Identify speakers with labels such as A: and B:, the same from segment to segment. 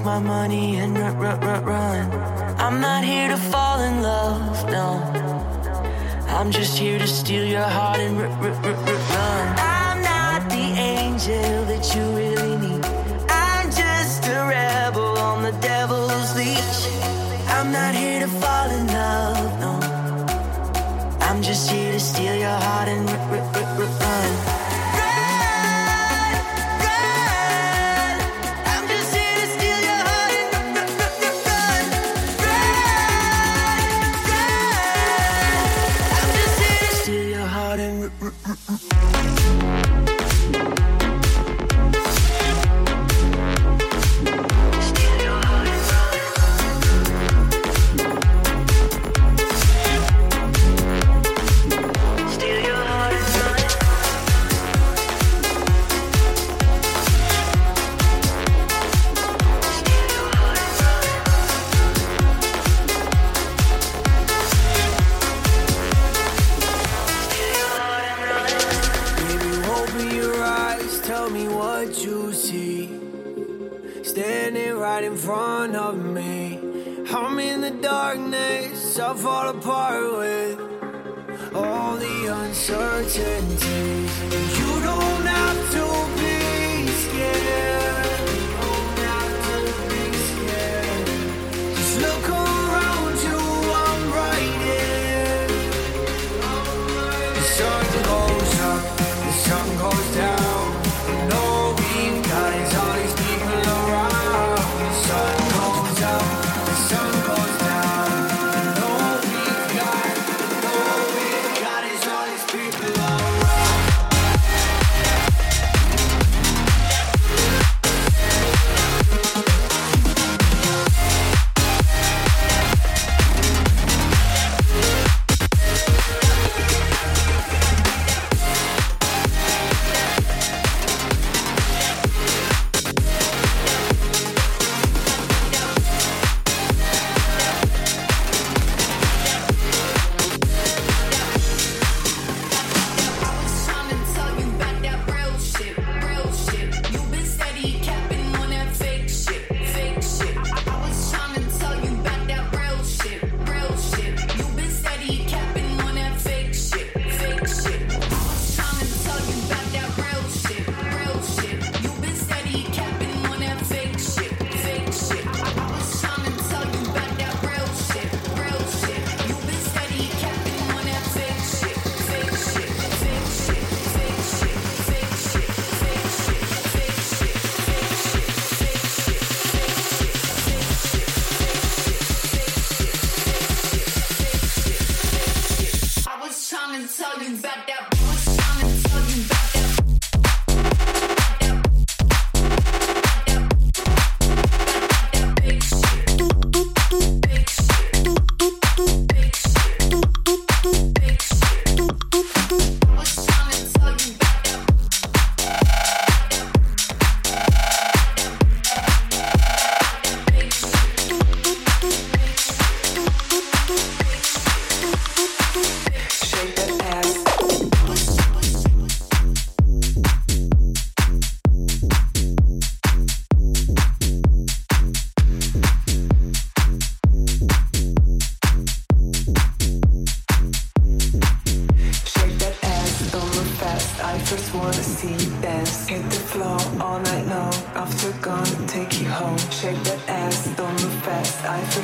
A: take
B: my money and run, run, run, run. I'm not here to fall in love, no. I'm just here to steal your heart and
C: r- r- r- run. I'm not the angel that you really need. I'm just a rebel on the devil's
D: leash. I'm not here to fall in love, no. I'm just here to steal your heart and r- r- r-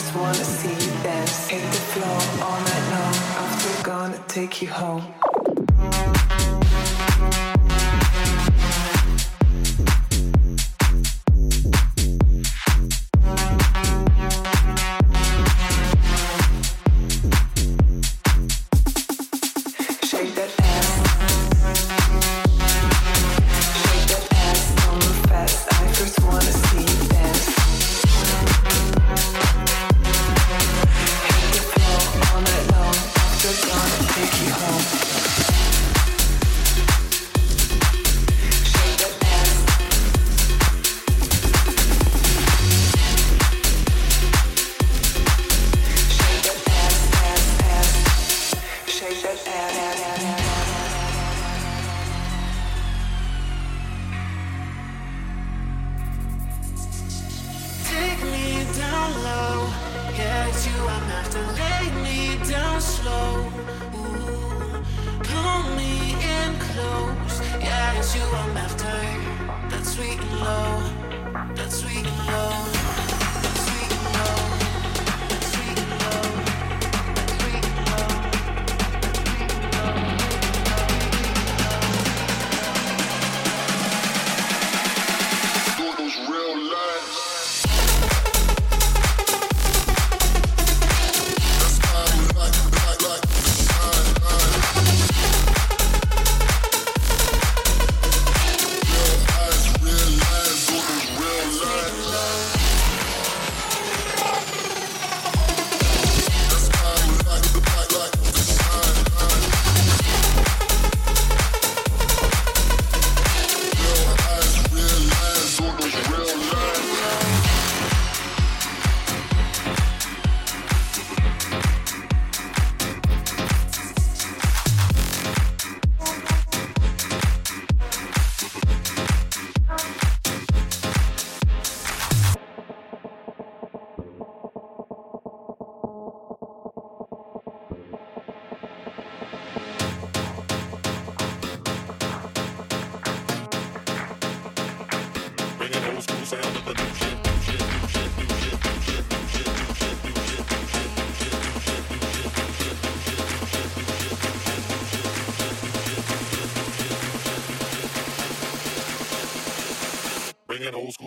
D: just wanna see you dance. Hit the floor all night long. After gonna take you home.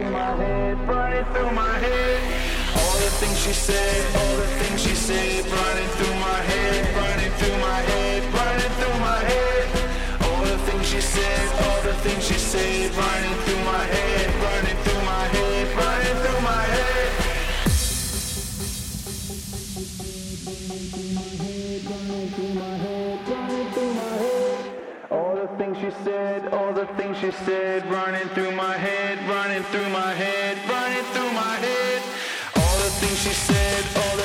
E: through my head, running through my head. All the things she said, all the things she said, running through my head, running through my head, running through my head. All the things she said, all the things she said, running through my head, running. the things she said running through my head, running through my head, running through my head. All the things she said,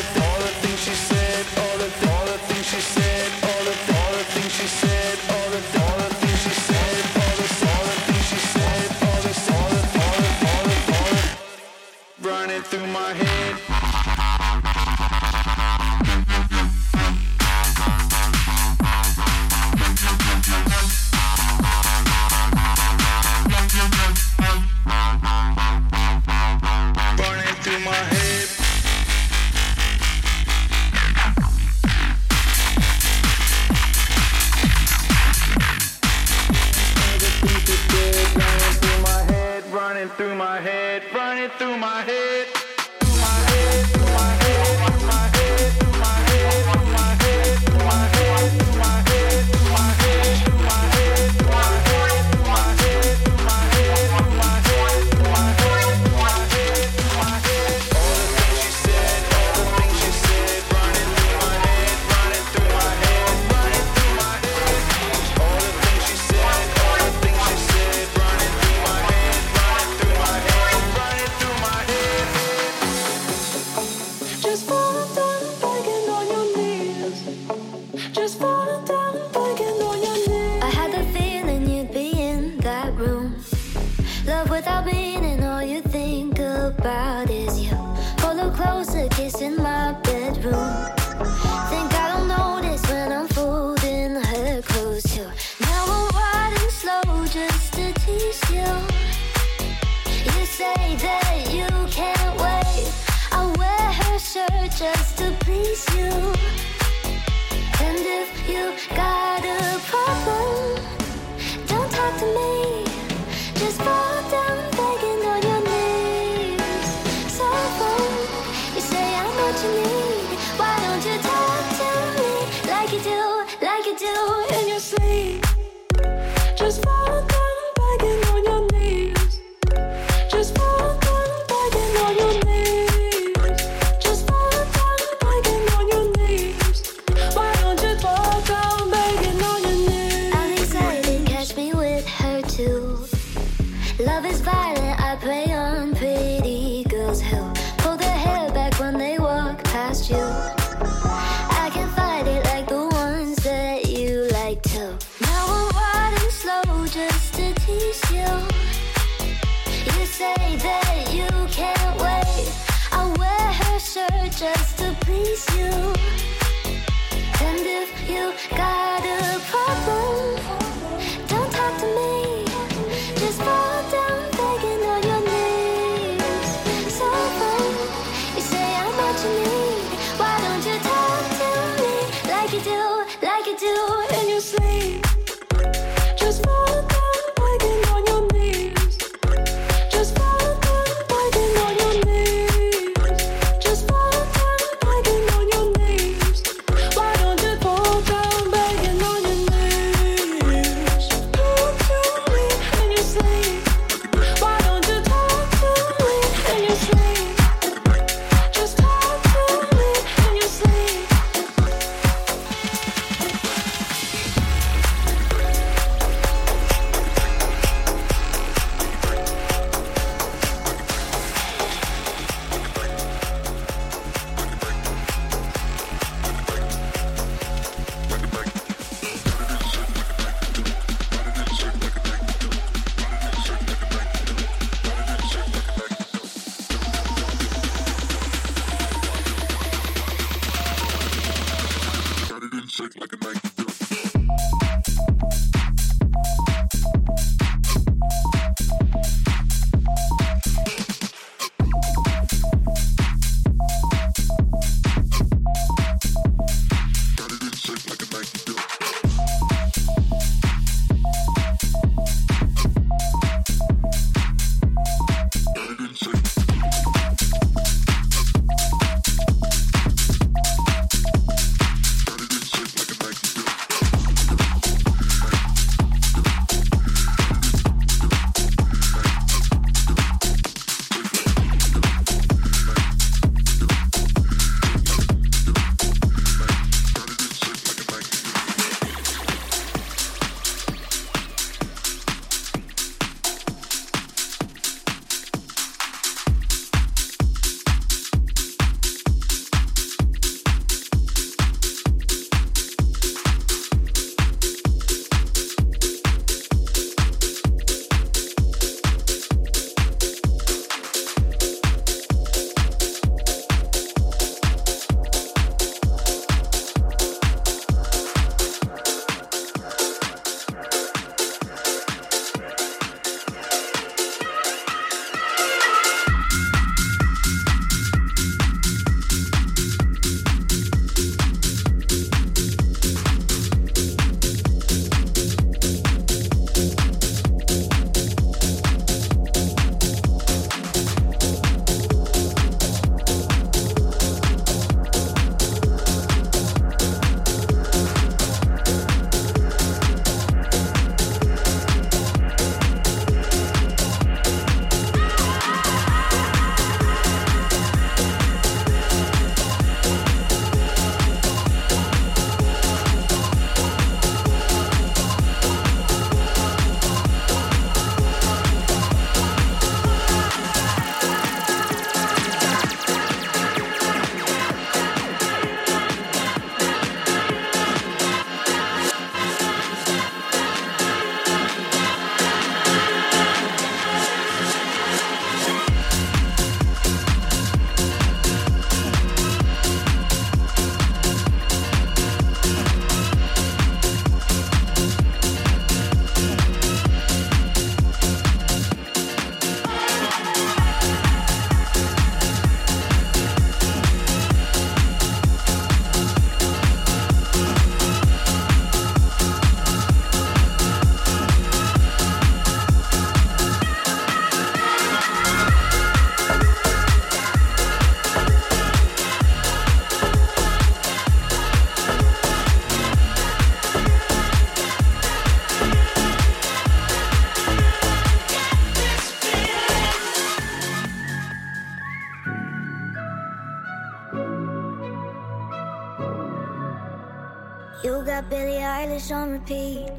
F: repeat.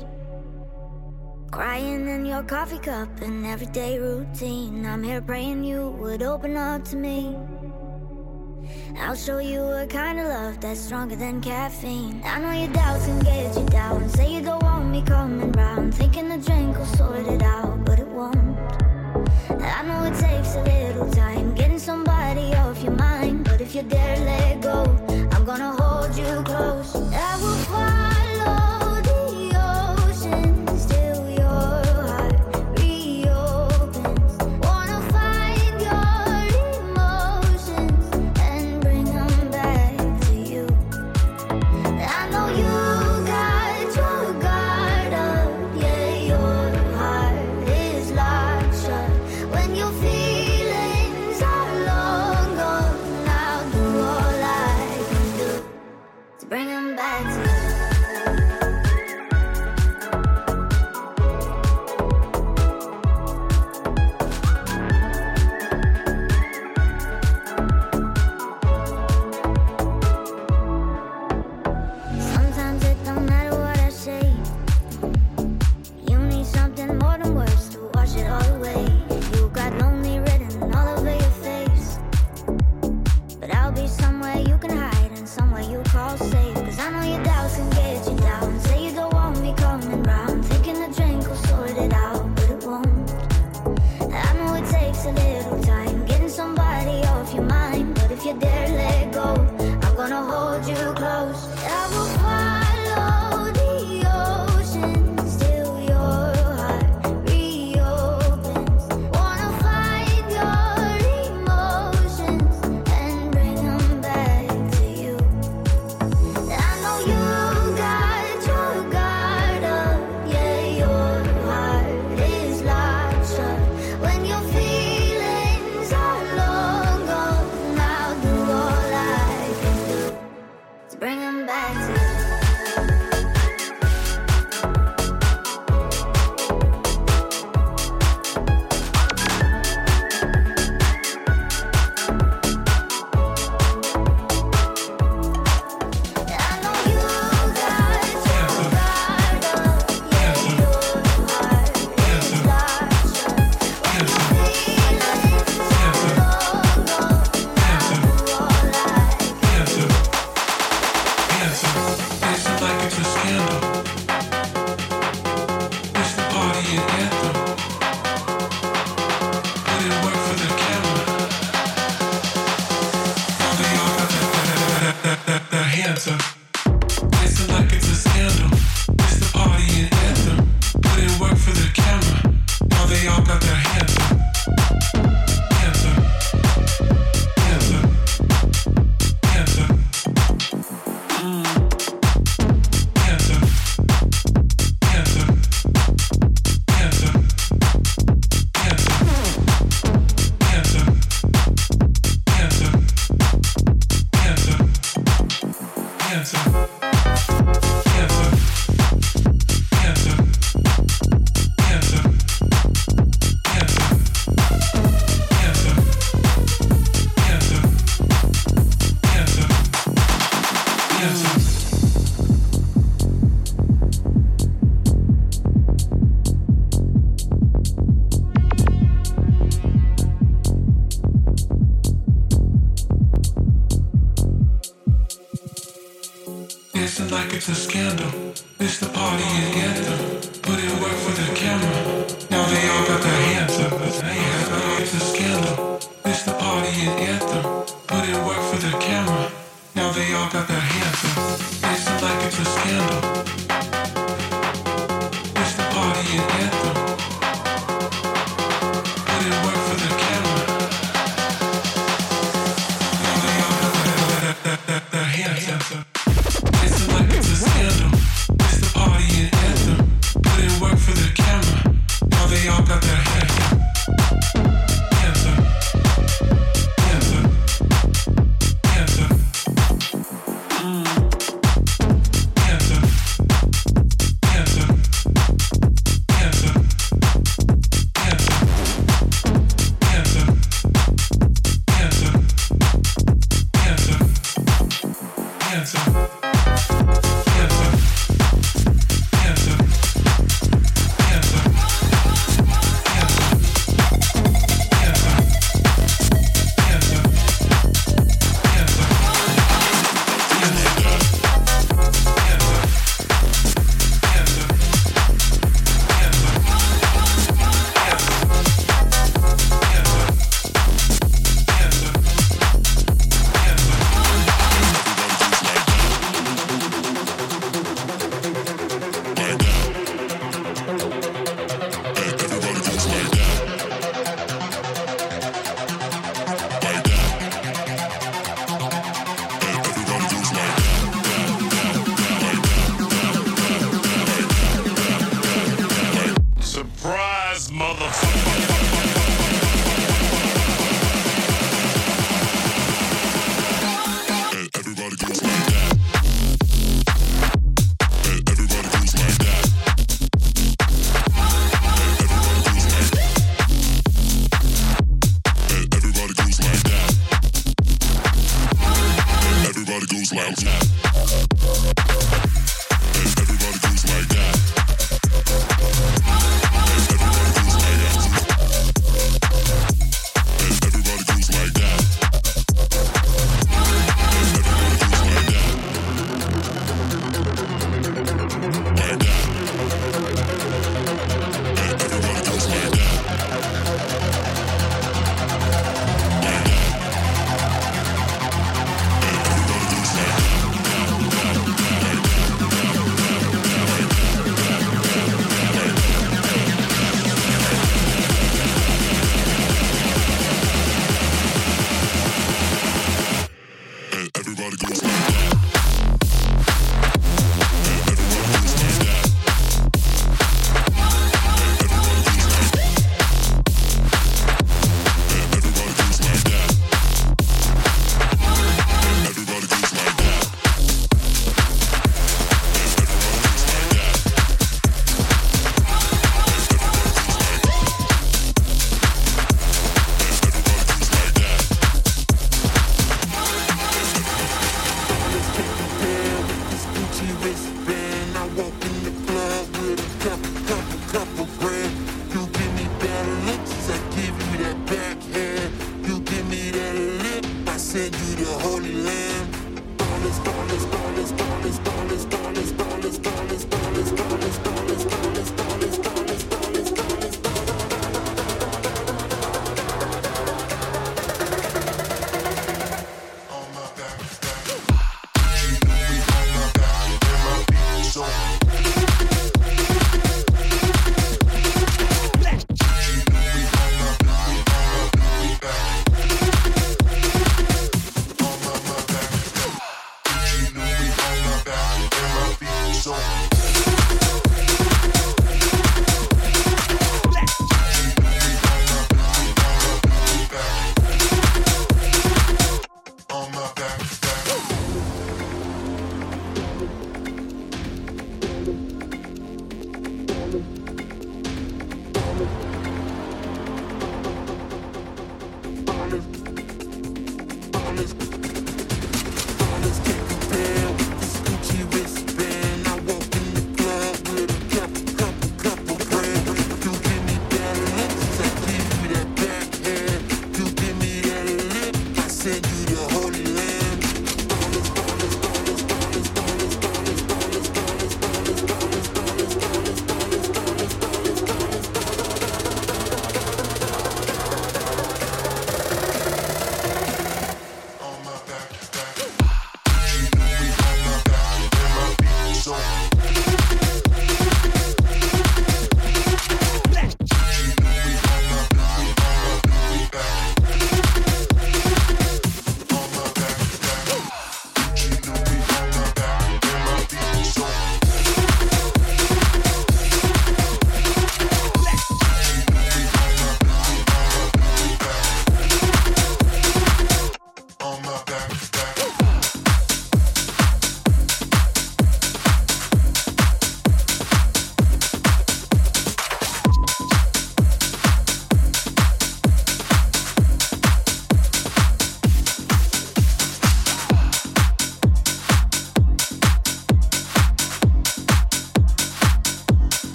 F: Crying in your coffee cup, an everyday routine. I'm here praying you would open up to me. I'll show you a kind of love that's stronger than caffeine. I know your doubts can get you down. Say you don't want me coming round. Thinking the drink will sort it out, but it won't. I know it takes a little time getting somebody off your mind. But if you dare let go, I'm gonna hold you close. I will fly.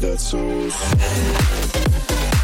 F: That's all.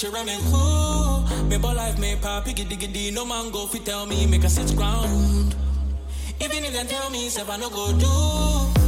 F: bitch around and cool. Me
G: boy life, me pop, giddy diggy. No man go fi tell me, make a sit ground. Even if they tell me, self I no go do.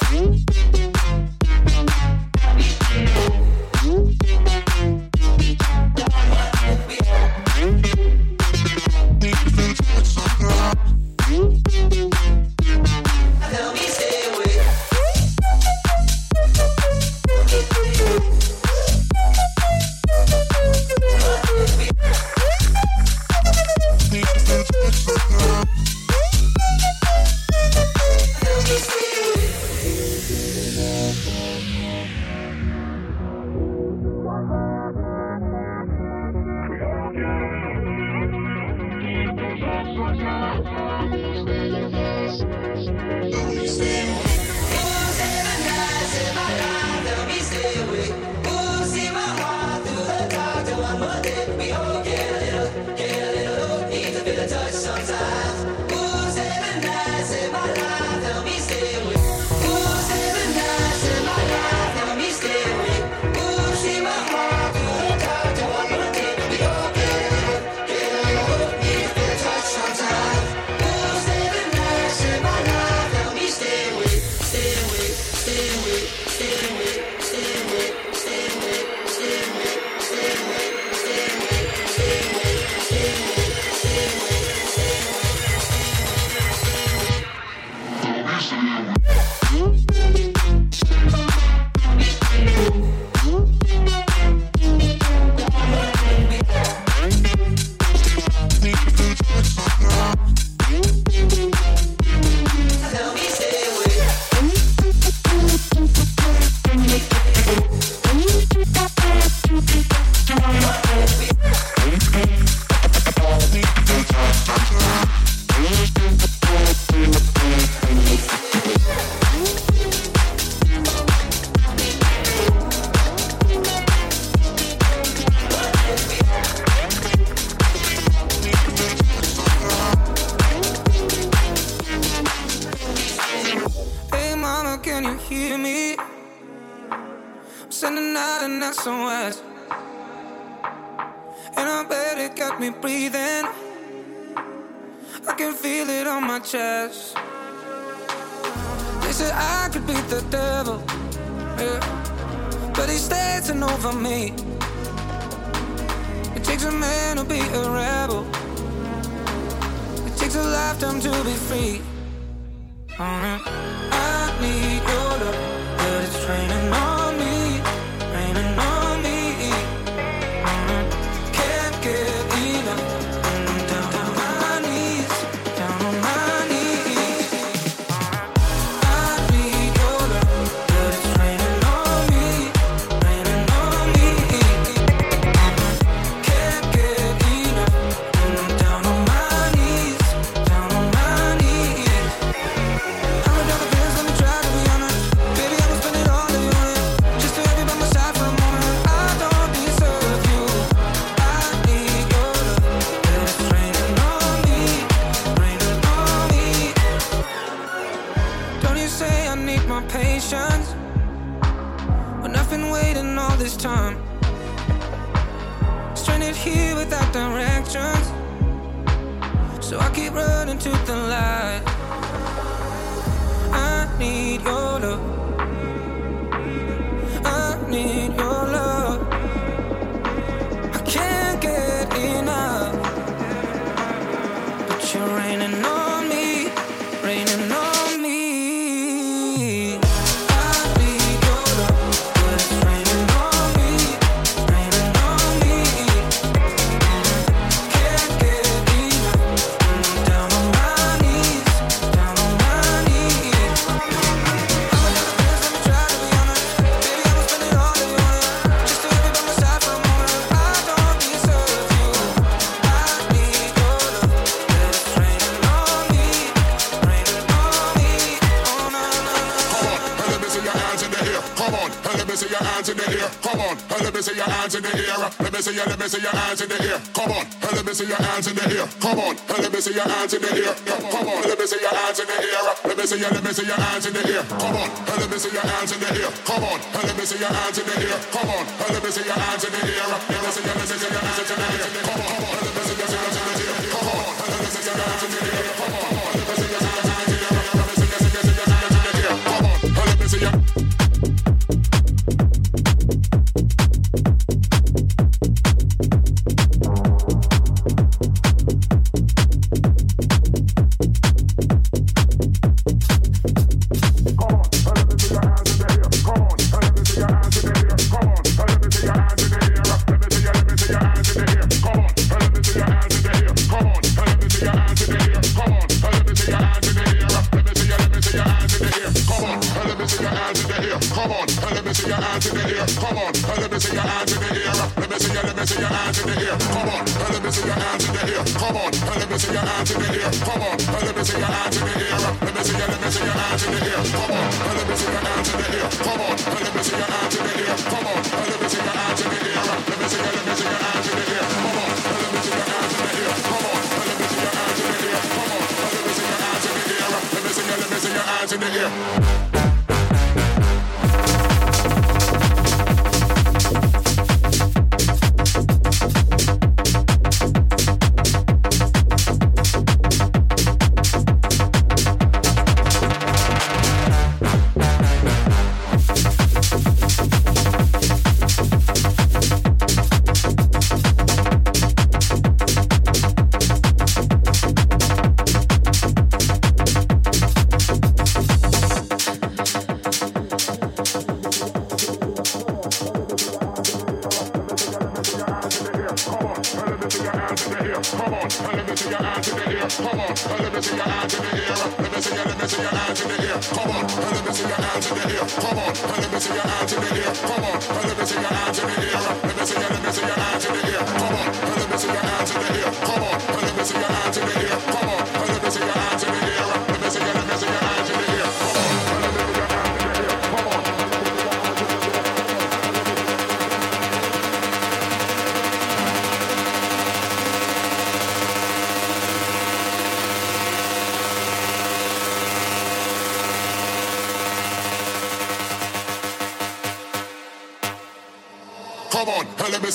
C: Let air. Come on, let me
H: see your hands in the air. Come on, let me see your hands in the air. Come on, let me see your hands in the air. Let me see your, let me see your hands in the air. Come on, let me see your hands in the air. Come on, let me see your hands in the air. Come on, let me see your hands in the air. Let me see your, let me see your hands in the air. Come on, let me hands in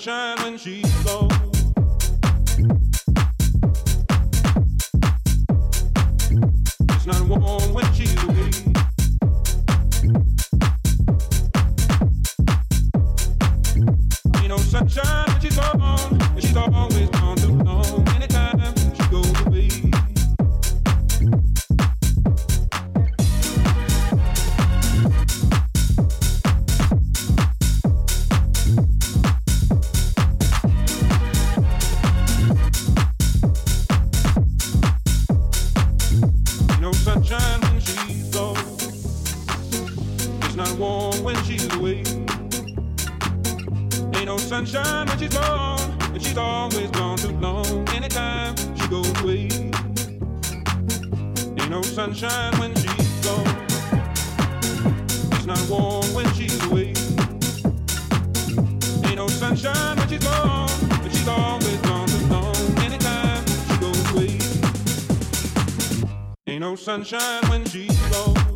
I: Sunshine warm when she's away. Ain't no sunshine when she's gone. And she's always gone too long. Anytime she goes away. Ain't no sunshine when she's gone. It's not warm when she's away. Ain't no sunshine when she's gone. And she's always gone too long. Anytime she goes away. Ain't no sunshine when she's gone.